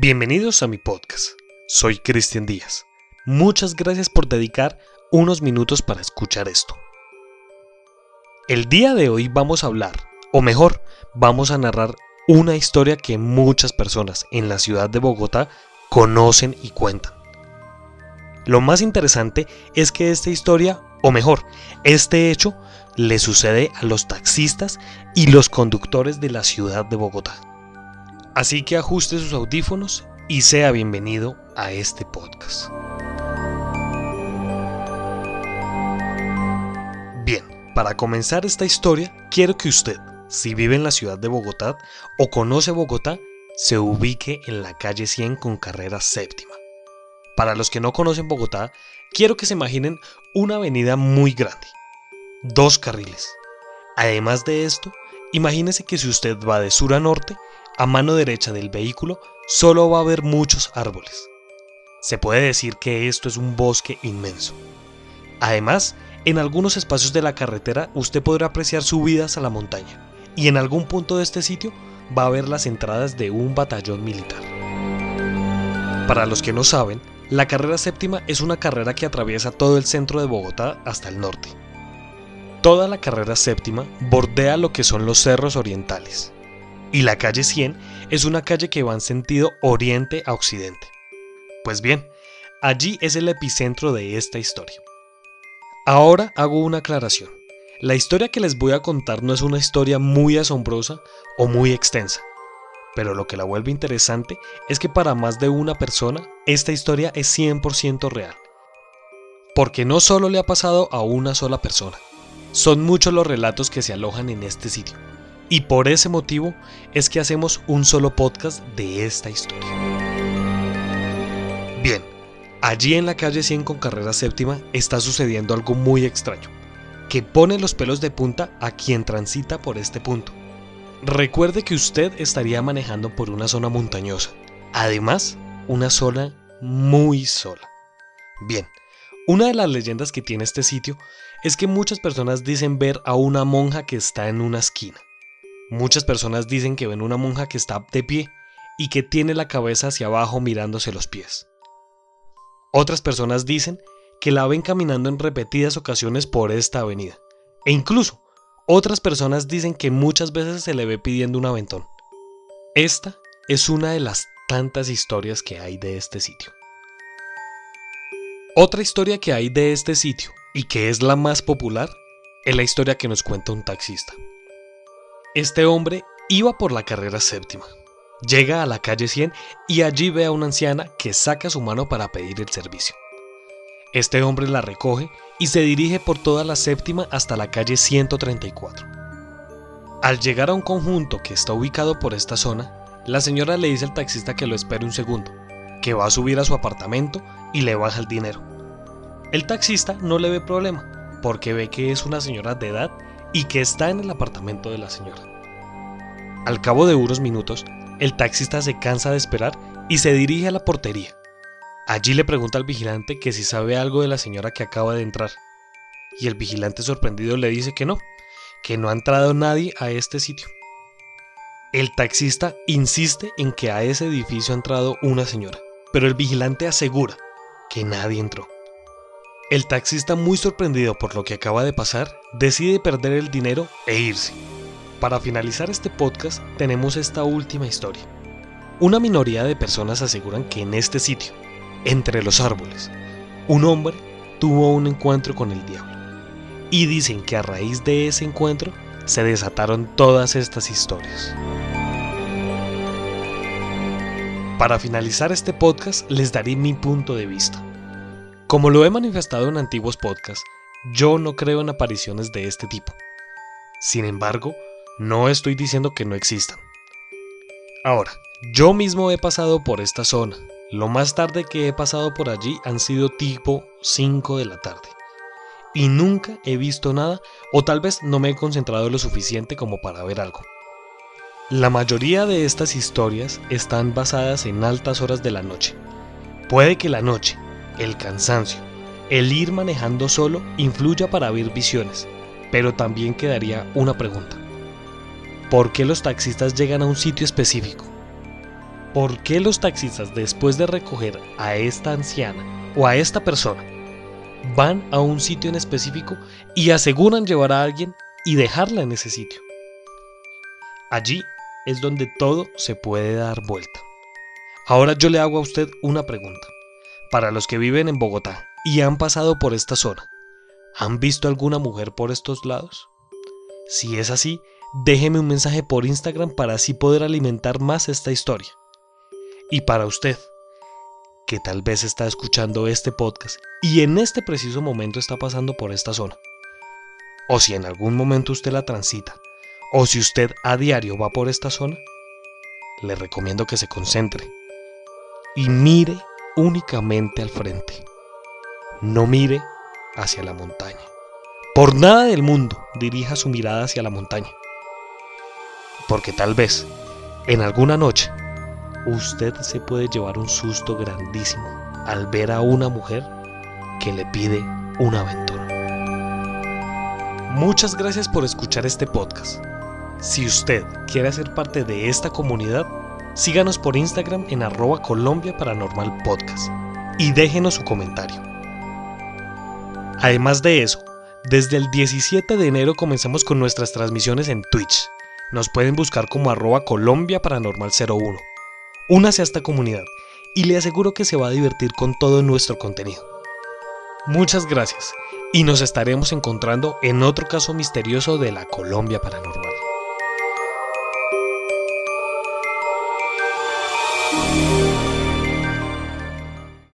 Bienvenidos a mi podcast. Soy Cristian Díaz. Muchas gracias por dedicar unos minutos para escuchar esto. El día de hoy vamos a hablar, o mejor, vamos a narrar una historia que muchas personas en la ciudad de Bogotá conocen y cuentan. Lo más interesante es que esta historia, o mejor, este hecho, le sucede a los taxistas y los conductores de la ciudad de Bogotá. Así que ajuste sus audífonos y sea bienvenido a este podcast. Bien, para comenzar esta historia, quiero que usted, si vive en la ciudad de Bogotá o conoce Bogotá, se ubique en la calle 100 con carrera séptima. Para los que no conocen Bogotá, quiero que se imaginen una avenida muy grande, dos carriles. Además de esto, imagínese que si usted va de sur a norte, a mano derecha del vehículo solo va a haber muchos árboles. Se puede decir que esto es un bosque inmenso. Además, en algunos espacios de la carretera usted podrá apreciar subidas a la montaña y en algún punto de este sitio va a haber las entradas de un batallón militar. Para los que no saben, la carrera séptima es una carrera que atraviesa todo el centro de Bogotá hasta el norte. Toda la carrera séptima bordea lo que son los cerros orientales, y la calle 100 es una calle que va en sentido oriente a occidente. Pues bien, allí es el epicentro de esta historia. Ahora hago una aclaración. La historia que les voy a contar no es una historia muy asombrosa o muy extensa, pero lo que la vuelve interesante es que para más de una persona esta historia es 100% real. Porque no solo le ha pasado a una sola persona, son muchos los relatos que se alojan en este sitio. Y por ese motivo es que hacemos un solo podcast de esta historia. Bien, allí en la calle 100 con carrera séptima está sucediendo algo muy extraño, que pone los pelos de punta a quien transita por este punto. Recuerde que usted estaría manejando por una zona montañosa, además una zona muy sola. Bien, una de las leyendas que tiene este sitio es que muchas personas dicen ver a una monja que está en una esquina. Muchas personas dicen que ven una monja que está de pie y que tiene la cabeza hacia abajo mirándose los pies. Otras personas dicen que la ven caminando en repetidas ocasiones por esta avenida. E incluso, otras personas dicen que muchas veces se le ve pidiendo un aventón. Esta es una de las tantas historias que hay de este sitio. Otra historia que hay de este sitio, y que es la más popular, es la historia que nos cuenta un taxista. Este hombre iba por la carrera séptima. Llega a la calle 100 y allí ve a una anciana que saca su mano para pedir el servicio. Este hombre la recoge y se dirige por toda la séptima hasta la calle 134. Al llegar a un conjunto que está ubicado por esta zona, la señora le dice al taxista que lo espere un segundo, que va a subir a su apartamento y le baja el dinero. El taxista no le ve problema, porque ve que es una señora de edad y que está en el apartamento de la señora. Al cabo de unos minutos, el taxista se cansa de esperar y se dirige a la portería. Allí le pregunta al vigilante que si sabe algo de la señora que acaba de entrar. Y el vigilante sorprendido le dice que no, que no ha entrado nadie a este sitio. El taxista insiste en que a ese edificio ha entrado una señora, pero el vigilante asegura que nadie entró. El taxista, muy sorprendido por lo que acaba de pasar, decide perder el dinero e irse. Para finalizar este podcast tenemos esta última historia. Una minoría de personas aseguran que en este sitio, entre los árboles, un hombre tuvo un encuentro con el diablo. Y dicen que a raíz de ese encuentro se desataron todas estas historias. Para finalizar este podcast les daré mi punto de vista. Como lo he manifestado en antiguos podcasts, yo no creo en apariciones de este tipo. Sin embargo, no estoy diciendo que no existan. Ahora, yo mismo he pasado por esta zona. Lo más tarde que he pasado por allí han sido tipo 5 de la tarde. Y nunca he visto nada o tal vez no me he concentrado lo suficiente como para ver algo. La mayoría de estas historias están basadas en altas horas de la noche. Puede que la noche, el cansancio, el ir manejando solo influya para ver visiones, pero también quedaría una pregunta. ¿Por qué los taxistas llegan a un sitio específico? ¿por qué los taxistas después de recoger a esta anciana o a esta persona van a un sitio en específico y aseguran llevar a alguien y dejarla en ese sitio? Allí es donde todo se puede dar vuelta. Ahora yo le hago a usted una pregunta. Para los que viven en Bogotá y han pasado por esta zona, ¿han visto alguna mujer por estos lados? Si es así, déjeme un mensaje por Instagram para así poder alimentar más esta historia. Y para usted, que tal vez está escuchando este podcast y en este preciso momento está pasando por esta zona, o si en algún momento usted la transita, o si usted a diario va por esta zona, le recomiendo que se concentre y mire únicamente al frente. No mire hacia la montaña. Por nada del mundo dirija su mirada hacia la montaña. Porque tal vez, en alguna noche, usted se puede llevar un susto grandísimo al ver a una mujer que le pide una aventura. Muchas gracias por escuchar este podcast. Si usted quiere ser parte de esta comunidad, síganos por Instagram en arroba Colombia Paranormal Podcast y déjenos su comentario. Además de eso, desde el 17 de enero comenzamos con nuestras transmisiones en Twitch. Nos pueden buscar como arroba Colombia Paranormal 01. Únase a esta comunidad y le aseguro que se va a divertir con todo nuestro contenido. Muchas gracias y nos estaremos encontrando en otro caso misterioso de la Colombia Paranormal.